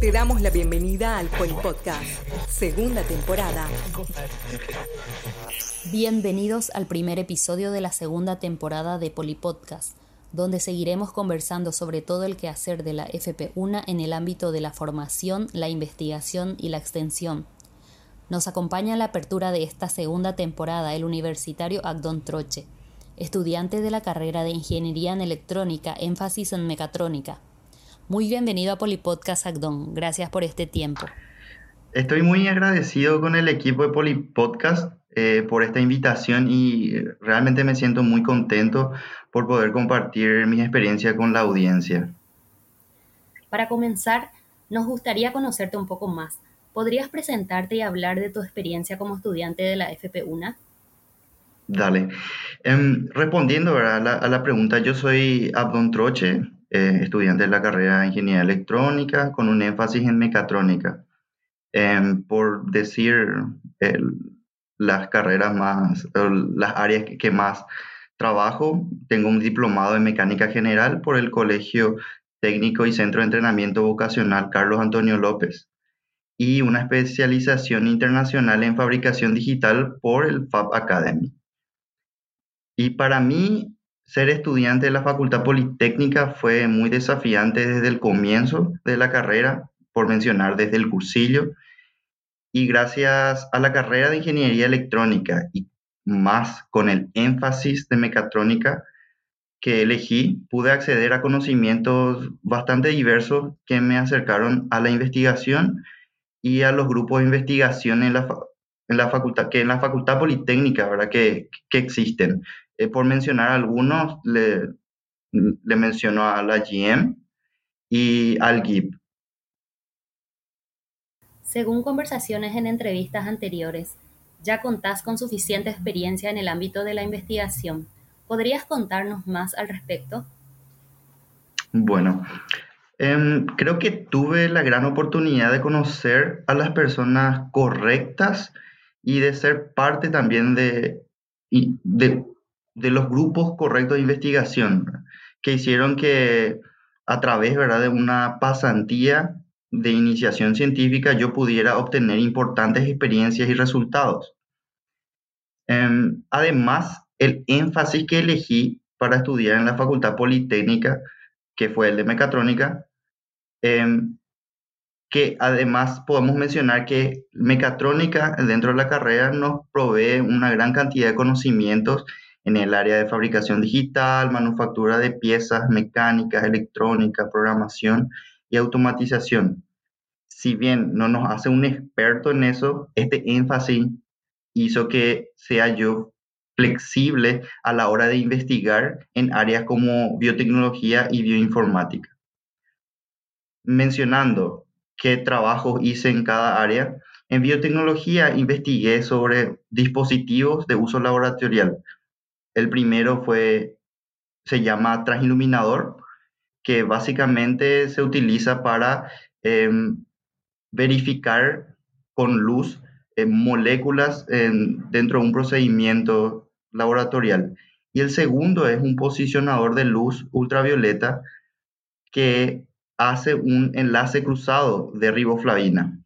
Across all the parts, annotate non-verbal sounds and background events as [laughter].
Te damos la bienvenida al Polipodcast, segunda temporada. Bienvenidos al primer episodio de la segunda temporada de Polipodcast, donde seguiremos conversando sobre todo el quehacer de la FP1 en el ámbito de la formación, la investigación y la extensión. Nos acompaña en la apertura de esta segunda temporada el universitario Agdon Troche, estudiante de la carrera de Ingeniería en Electrónica, énfasis en Mecatrónica. Muy bienvenido a Polipodcast Agdon. Gracias por este tiempo. Estoy muy agradecido con el equipo de Polipodcast eh, por esta invitación y realmente me siento muy contento por poder compartir mi experiencia con la audiencia. Para comenzar, nos gustaría conocerte un poco más. ¿Podrías presentarte y hablar de tu experiencia como estudiante de la FP1? Dale. Em, respondiendo A, la, pregunta, yo soy Abdon Troche, eh, estudiante de la carrera de Ingeniería Electrónica con un énfasis en mecatrónica. Em, por decir las carreras más, las áreas que, más trabajo, tengo un diplomado en mecánica general por el Colegio Técnico y Centro de Entrenamiento Vocacional Carlos Antonio López y una especialización internacional en fabricación digital por el Fab Academy. Y para mí, ser estudiante de la Facultad Politécnica fue muy desafiante desde el comienzo de la carrera, por mencionar desde el cursillo, y gracias a la carrera de Ingeniería Electrónica y más con el énfasis de mecatrónica que elegí, pude acceder a conocimientos bastante diversos que me acercaron a la investigación y a los grupos de investigación en la, facultad, que en la Facultad Politécnica, ¿verdad? Que existen. Eh, por mencionar algunos, le, le menciono a la GM y al GIP. Según conversaciones en entrevistas anteriores, ya contás con suficiente experiencia en el ámbito de la investigación. ¿Podrías contarnos más al respecto? Bueno, em, creo que tuve la gran oportunidad de conocer a las personas correctas y de ser parte también de, de de los grupos correctos de investigación que hicieron que a través ¿verdad? de una pasantía de iniciación científica yo pudiera obtener importantes experiencias y resultados. Em, además, el énfasis que elegí para estudiar en la Facultad Politécnica, que fue el de mecatrónica, em, que además podemos mencionar que mecatrónica dentro de la carrera nos provee una gran cantidad de conocimientos en el área de fabricación digital, manufactura de piezas mecánicas, electrónica, programación y automatización. Si bien no nos hace un experto en eso, este énfasis hizo que sea yo flexible a la hora de investigar en áreas como biotecnología y bioinformática. Mencionando qué trabajos hice en cada área, en biotecnología investigué sobre dispositivos de uso laboratorial, el primero fue, se llama transiluminador, que básicamente se utiliza para em, verificar con luz eh, moléculas dentro de un procedimiento laboratorial. Y el segundo es un posicionador de luz ultravioleta que hace un enlace cruzado de riboflavina.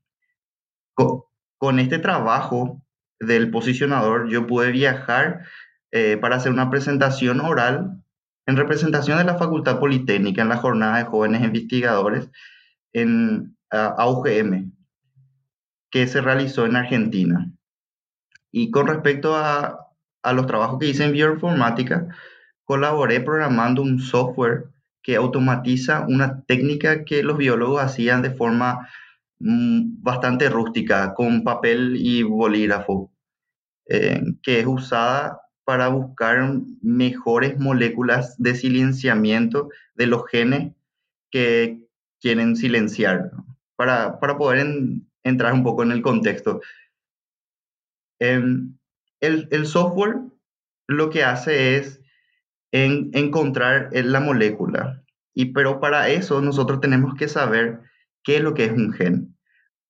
con este trabajo del posicionador yo pude viajar eh, para hacer una presentación oral en representación de la Facultad Politécnica en la jornada de jóvenes investigadores en AUGM, que se realizó en Argentina. Y con respecto a, a los trabajos que hice en bioinformática, colaboré programando un software que automatiza una técnica que los biólogos hacían de forma mm, bastante rústica, con papel y bolígrafo, eh, que es usada para buscar mejores moléculas de silenciamiento de los genes que quieren silenciar, para, poder entrar un poco en el contexto. Em, el, software lo que hace es encontrar la molécula, y, pero para eso nosotros tenemos que saber qué es lo que es un gen.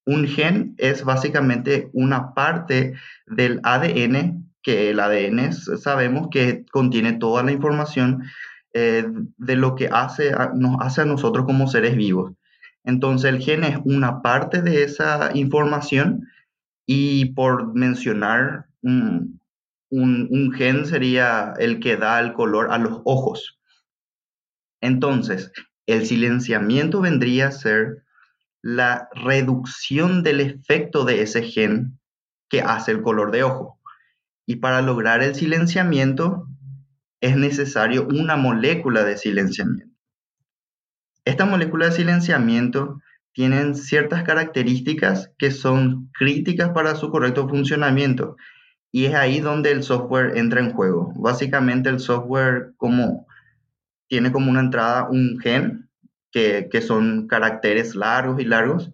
Un gen es básicamente una parte del ADN que el ADN sabemos que contiene toda la información eh, de lo que hace nos hace a nosotros como seres vivos. Entonces el gen es una parte de esa información y por mencionar un, un, gen sería el que da el color a los ojos. Entonces, el silenciamiento vendría a ser la reducción del efecto de ese gen que hace el color de ojo. Y para lograr el silenciamiento es necesario una molécula de silenciamiento. Esta molécula de silenciamiento tienen ciertas características que son críticas para su correcto funcionamiento y es ahí donde el software entra en juego. Básicamente el software como, tiene como una entrada un gen, que, que son caracteres largos y largos,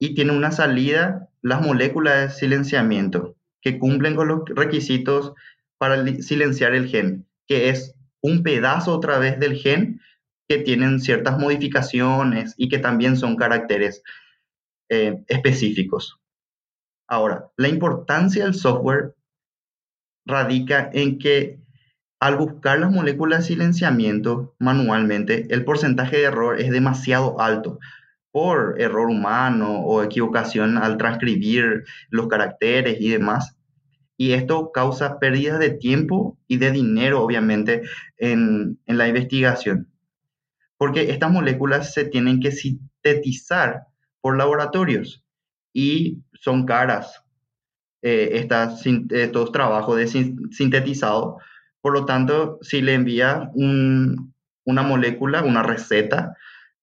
y tiene una salida las moléculas de silenciamiento, que cumplen con los requisitos para silenciar el gen, que es un pedazo otra vez del gen que tienen ciertas modificaciones y que también son caracteres eh, específicos. Ahora, la importancia del software radica en que al buscar las moléculas de silenciamiento manualmente, el porcentaje de error es demasiado alto por error humano o equivocación al transcribir los caracteres y demás. Y esto causa pérdidas de tiempo y de dinero, obviamente, en, en la investigación porque estas moléculas se tienen que sintetizar por laboratorios y son caras eh, estas, estos trabajos de sintetizado. Por lo tanto, si le envía una molécula, una receta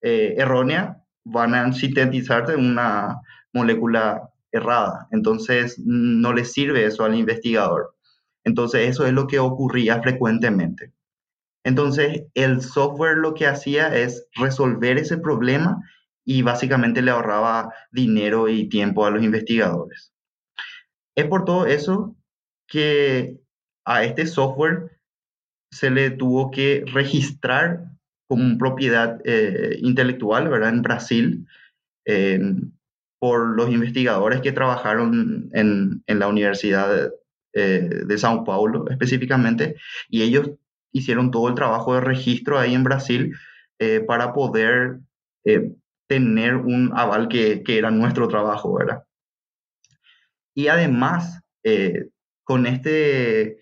eh, errónea, van a sintetizar una molécula errada. Entonces, no le sirve eso al investigador. Entonces, eso es lo que ocurría frecuentemente. Entonces, el software lo que hacía es resolver ese problema y básicamente le ahorraba dinero y tiempo a los investigadores. Es por todo eso que a este software se le tuvo que registrar como propiedad eh, intelectual, ¿verdad? En Brasil, por los investigadores que trabajaron en, la Universidad de, eh, de Sao Paulo específicamente, y ellos hicieron todo el trabajo de registro ahí en Brasil eh, para poder tener un aval que, que, era nuestro trabajo, ¿verdad? Y además, con este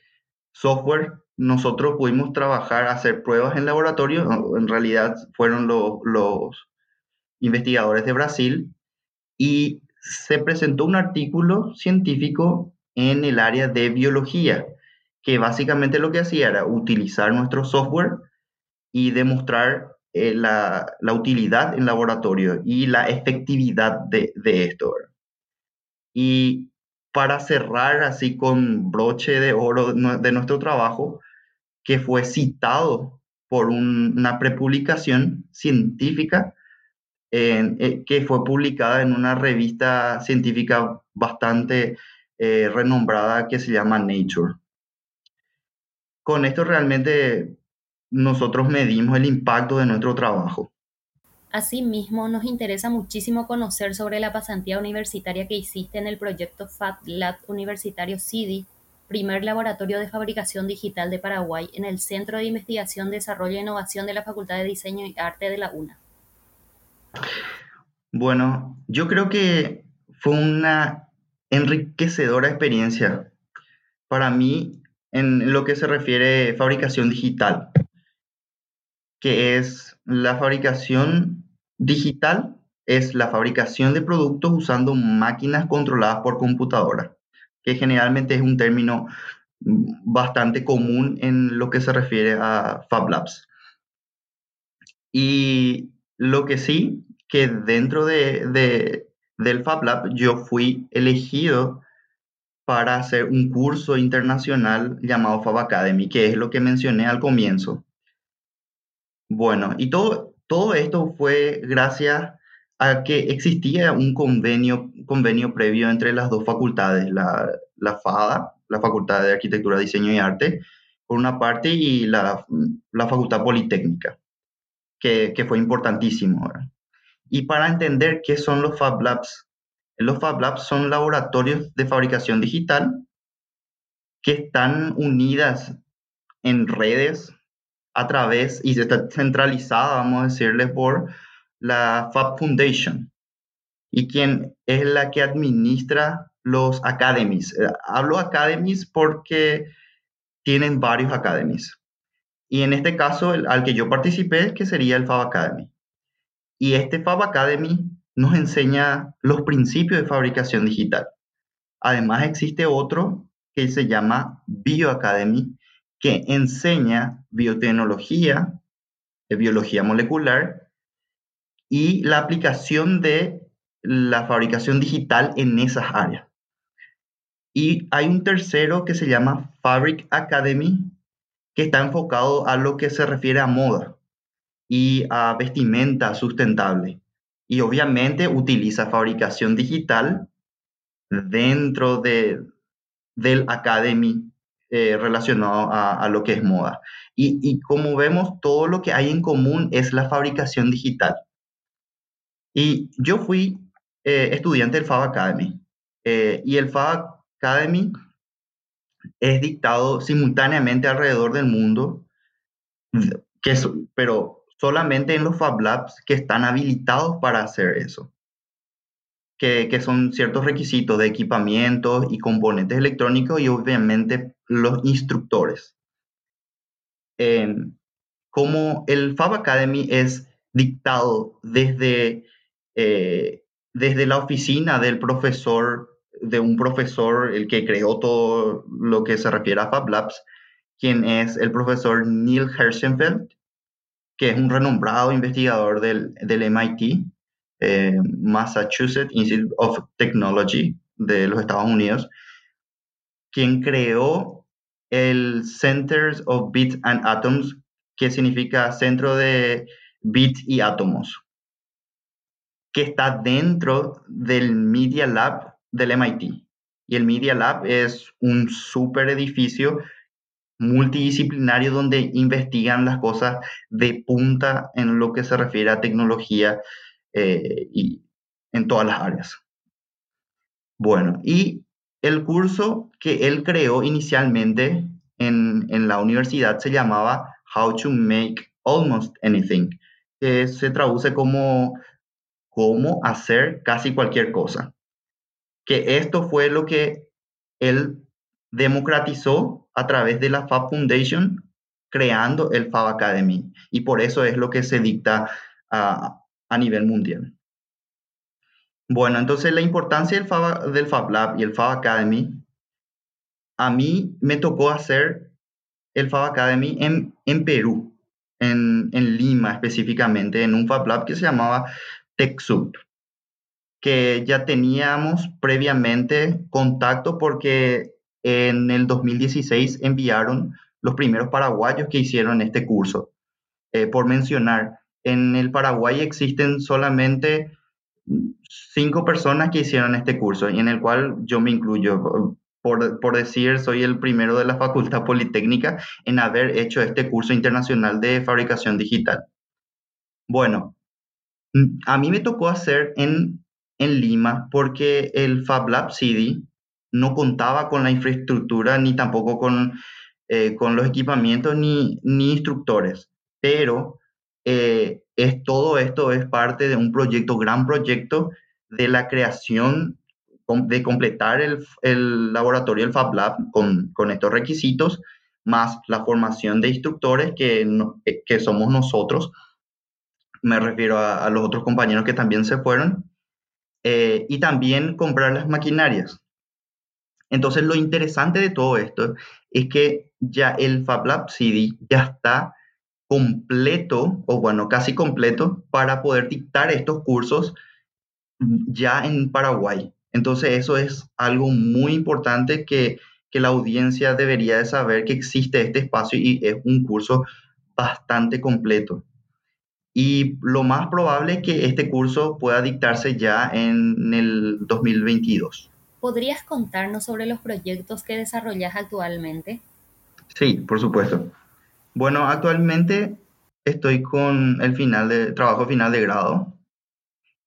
software, nosotros pudimos trabajar, hacer pruebas en laboratorio, en realidad fueron los, los investigadores de Brasil, y se presentó un artículo científico en el área de biología que básicamente lo que hacía era utilizar nuestro software y demostrar eh, la, la, utilidad en laboratorio y la efectividad de, de esto. Y para cerrar así con broche de oro de nuestro trabajo, que fue citado por una prepublicación científica eh, que fue publicada en una revista científica bastante eh, renombrada que se llama Nature con esto realmente nosotros medimos el impacto de nuestro trabajo. Asimismo, nos interesa muchísimo conocer sobre la pasantía universitaria que hiciste en el proyecto FATLab Universitario CIDI, primer laboratorio de fabricación digital de Paraguay en el Centro de Investigación, Desarrollo e Innovación de la Facultad de Diseño y Arte de la UNA. Bueno, yo creo que fue una enriquecedora experiencia. Para mí, en lo que se refiere a fabricación digital, que es la fabricación digital, es la fabricación de productos usando máquinas controladas por computadora, que generalmente es un término bastante común en lo que se refiere a Fab Labs. Y lo que sí, que dentro de, de, del Fab Lab yo fui elegido para hacer un curso internacional llamado Fab Academy, que es lo que mencioné al comienzo. Bueno, y todo, todo esto fue gracias a que existía un convenio, convenio previo entre las dos facultades, la, la FADA, la Facultad de Arquitectura, Diseño y Arte, por una parte, y la, la Facultad Politécnica, que, que fue importantísimo. Y para entender qué son los Fab Labs los Fab Labs son laboratorios de fabricación digital que están unidas en redes a través y está centralizada, vamos a decirle, por la Fab Foundation y quien es la que administra los academies. Eh, hablo academies porque tienen varios academies. Y en este caso, el, al que yo participé, que sería el Fab Academy. Y este Fab Academy nos enseña los principios de fabricación digital. Además, existe otro que se llama Bioacademy, que enseña biotecnología, eh, biología molecular y la aplicación de la fabricación digital en esas áreas. Y hay un tercero que se llama Fabric Academy, que está enfocado a lo que se refiere a moda y a vestimenta sustentable. Y obviamente utiliza fabricación digital dentro de, del Academy eh, relacionado a, lo que es moda. Y, como vemos, todo lo que hay en común es la fabricación digital. Y yo fui eh, estudiante del Fab Academy. Eh, y el Fab Academy es dictado simultáneamente alrededor del mundo, que pero solamente en los Fab Labs que están habilitados para hacer eso. Que, que, son ciertos requisitos de equipamientos y componentes electrónicos y obviamente los instructores. como el Fab Academy es dictado desde, eh, desde la oficina del profesor de un profesor, el que creó todo lo que se refiere a Fab Labs, quien es el profesor Neil Herschenfeld, que es un renombrado investigador del, del MIT, eh, Massachusetts Institute of Technology de los Estados Unidos, quien creó el Centers of Bits and Atoms, que significa Centro de Bits y Átomos, que está dentro del Media Lab del MIT. Y el Media Lab es un super edificio multidisciplinario donde investigan las cosas de punta en lo que se refiere a tecnología eh, y en todas las áreas. Bueno, y el curso que él creó inicialmente en, en la universidad se llamaba How to Make Almost Anything, que se traduce como cómo hacer casi cualquier cosa que esto fue lo que él democratizó a través de la Fab Foundation, creando el Fab Academy. Y por eso es lo que se dicta a, nivel mundial. Bueno, entonces la importancia del Fab, del Fab Lab y el Fab Academy, a mí me tocó hacer el Fab Academy en, en Perú, en, en, Lima específicamente, en un Fab Lab que se llamaba TechSoup que ya teníamos previamente contacto porque en el 2016 enviaron los primeros paraguayos que hicieron este curso. Eh, por mencionar, en el Paraguay existen solamente cinco personas que hicieron este curso y en el cual yo me incluyo. Por, por, decir, soy el primero de la Facultad Politécnica en haber hecho este curso internacional de fabricación digital. Bueno, a mí me tocó hacer en en Lima porque el Fab Lab City no contaba con la infraestructura ni tampoco con, eh, con los equipamientos ni, ni instructores. Pero eh, es, todo esto es parte de un proyecto, gran proyecto de la creación, de completar el, el laboratorio, el Fab Lab con, con, estos requisitos, más la formación de instructores que, eh, que somos nosotros. Me refiero a, los otros compañeros que también se fueron eh, y también comprar las maquinarias. Entonces, lo interesante de todo esto es que ya el FabLab CD ya está completo, o bueno, casi completo, para poder dictar estos cursos ya en Paraguay. Entonces, eso es algo muy importante que, que la audiencia debería de saber que existe este espacio y es un curso bastante completo y lo más probable es que este curso pueda dictarse ya en el 2022. ¿Podrías contarnos sobre los proyectos que desarrollas actualmente? Sí, por supuesto. Bueno, actualmente estoy con el final de trabajo final de grado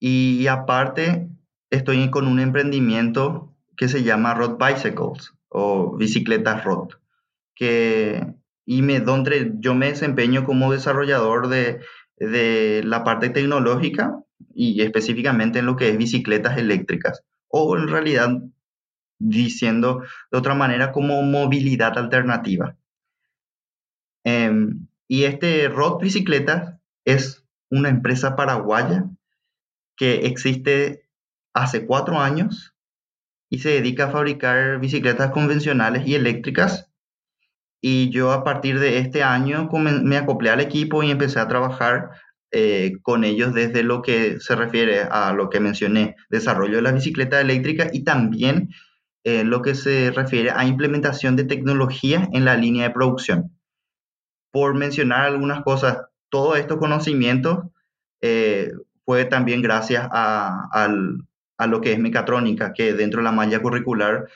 y aparte estoy con un emprendimiento que se llama Road Bicycles o bicicletas Road, que y me donde yo me desempeño como desarrollador de de la parte tecnológica y específicamente en lo que es bicicletas eléctricas, o en realidad diciendo de otra manera como movilidad alternativa. Em, y este Rod Bicicletas es una empresa paraguaya que existe hace cuatro años y se dedica a fabricar bicicletas convencionales y eléctricas. Y yo a partir de este año me acoplé al equipo y empecé a trabajar eh, con ellos desde lo que se refiere a lo que mencioné, desarrollo de la bicicleta eléctrica y también eh, lo que se refiere a implementación de tecnología en la línea de producción. Por mencionar algunas cosas, todo estos conocimientos eh, fue también gracias a, a, lo que es mecatrónica, que dentro de la malla curricular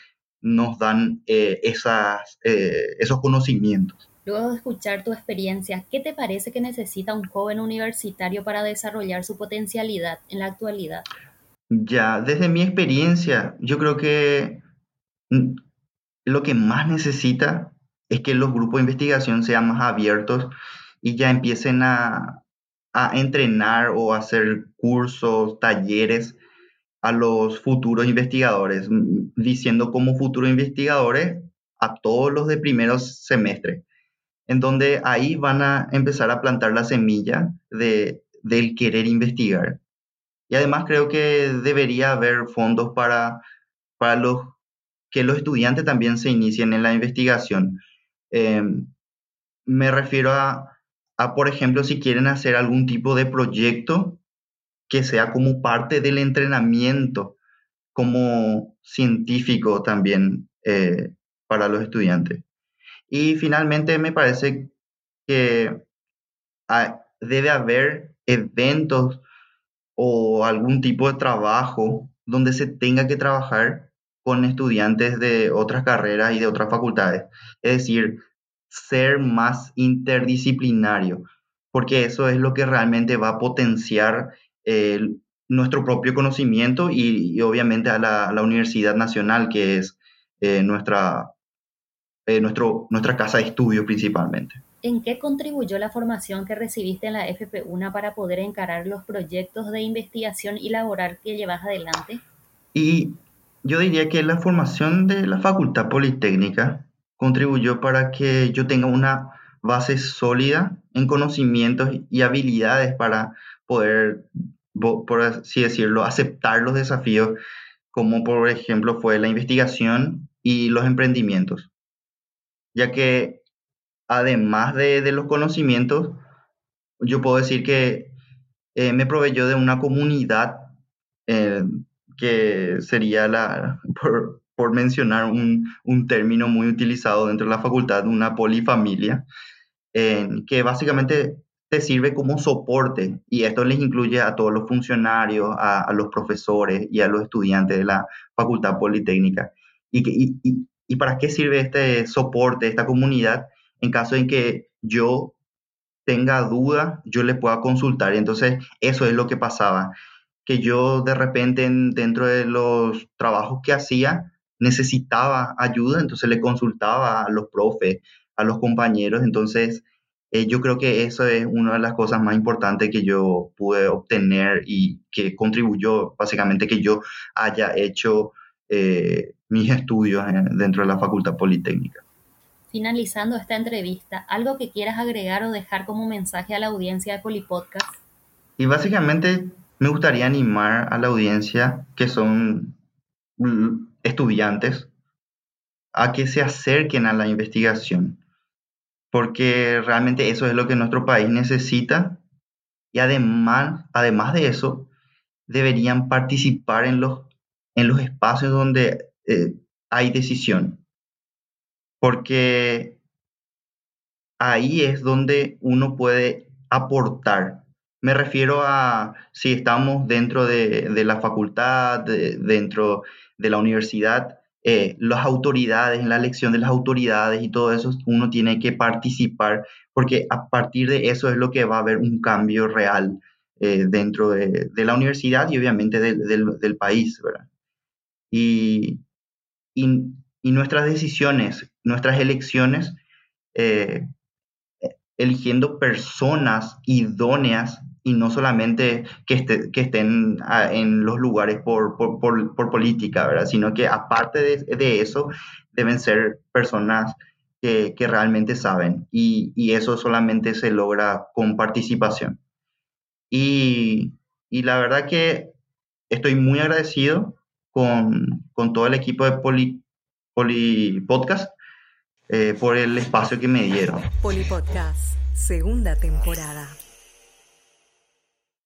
nos dan esas, esos conocimientos. Luego de escuchar tu experiencia, ¿qué te parece que necesita un joven universitario para desarrollar su potencialidad en la actualidad? Ya, desde mi experiencia, yo creo que lo que más necesita es que los grupos de investigación sean más abiertos y ya empiecen a, a entrenar o hacer cursos, talleres a los futuros investigadores, diciendo como futuros investigadores a todos los de primeros semestres en donde ahí van a empezar a plantar la semilla de, del querer investigar. Y además creo que debería haber fondos para, para los, que los estudiantes también se inicien en la investigación. Em, me refiero a, a, por ejemplo, si quieren hacer algún tipo de proyecto que sea como parte del entrenamiento como científico también eh, para los estudiantes. Y finalmente me parece que debe haber eventos o algún tipo de trabajo donde se tenga que trabajar con estudiantes de otras carreras y de otras facultades. Es decir, ser más interdisciplinario, porque eso es lo que realmente va a potenciar nuestro propio conocimiento y, obviamente a la, Universidad Nacional, que es eh, nuestra eh, nuestro, nuestra casa de estudio principalmente. ¿En qué contribuyó la formación que recibiste en la FP1 para poder encarar los proyectos de investigación y laboral que llevas adelante? Y yo diría que la formación de la Facultad Politécnica contribuyó para que yo tenga una base sólida en conocimientos y habilidades para poder, por así decirlo, aceptar los desafíos como por ejemplo fue la investigación y los emprendimientos. Ya que además de, los conocimientos, yo puedo decir que eh, me proveyó de una comunidad eh, que sería la, [laughs] por, mencionar un, término muy utilizado dentro de la facultad, una polifamilia, que básicamente te sirve como soporte y esto les incluye a todos los funcionarios, a, los profesores y a los estudiantes de la facultad politécnica. Y, y, ¿Y para qué sirve este soporte, esta comunidad? En caso de que yo tenga duda, yo le pueda consultar. Y entonces eso es lo que pasaba, que yo de repente dentro de los trabajos que hacía necesitaba ayuda, entonces le consultaba a los profes, a los compañeros. Entonces eh, yo creo que eso es una de las cosas más importantes que yo pude obtener y que contribuyó básicamente que yo haya hecho eh, mis estudios dentro de la Facultad Politécnica. Finalizando esta entrevista, ¿algo que quieras agregar o dejar como mensaje a la audiencia de Polipodcast? Y básicamente me gustaría animar a la audiencia que son estudiantes a que se acerquen a la investigación, porque realmente eso es lo que nuestro país necesita y además, además de eso, deberían participar en los, en los espacios donde eh, hay decisión. Porque ahí es donde uno puede aportar. Me refiero a si estamos dentro de, la facultad, dentro de la universidad, eh, las autoridades, en la elección de las autoridades y todo eso, uno tiene que participar, porque a partir de eso es lo que va a haber un cambio real eh, dentro de, la universidad y obviamente del, del país, ¿verdad? Y, y, nuestras decisiones, nuestras elecciones, eh, eligiendo personas idóneas y no solamente que, que estén ah, en los lugares por, por, por, política, ¿verdad? Sino que aparte de, de eso, deben ser personas que, que realmente saben y, y, eso solamente se logra con participación. Y, y la verdad que estoy muy agradecido con, con todo el equipo de Poli, Poli Podcast eh, por el espacio que me dieron. Poli Podcast, segunda temporada.